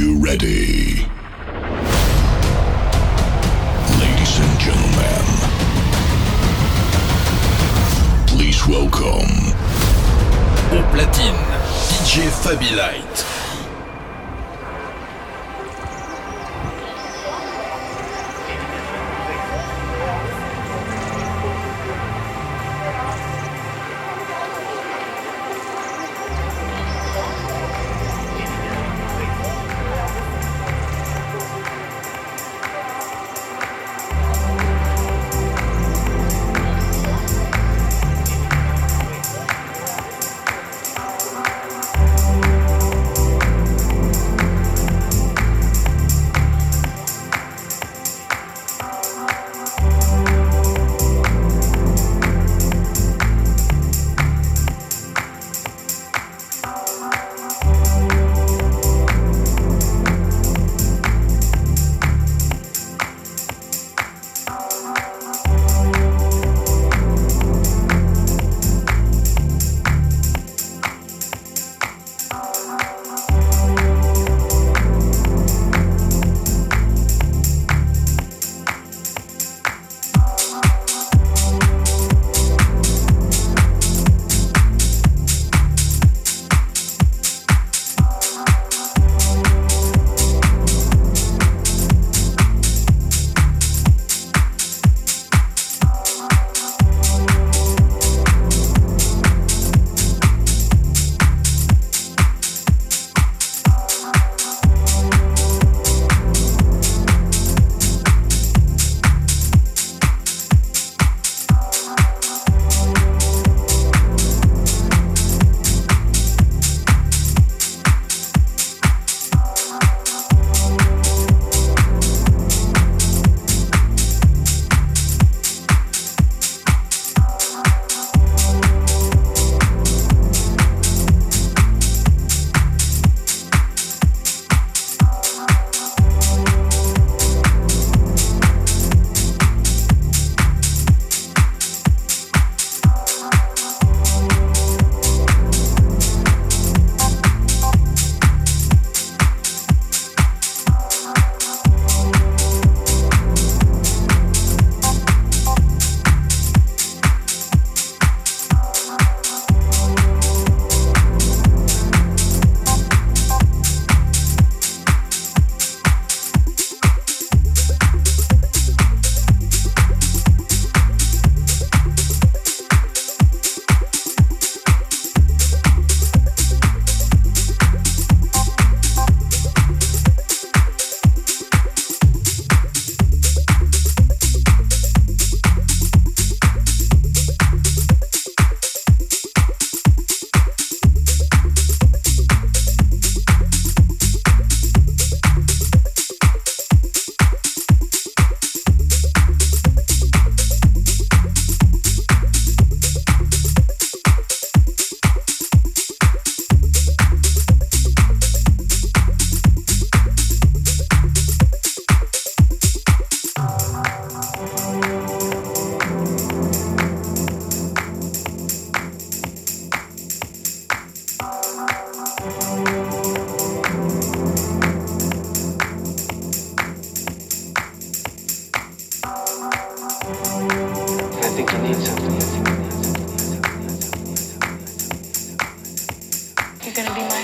you ready? Ladies and gentlemen, please welcome. Au platine, DJ Fabi Light. gonna be my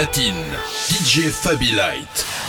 platine, DJ Fabi Light.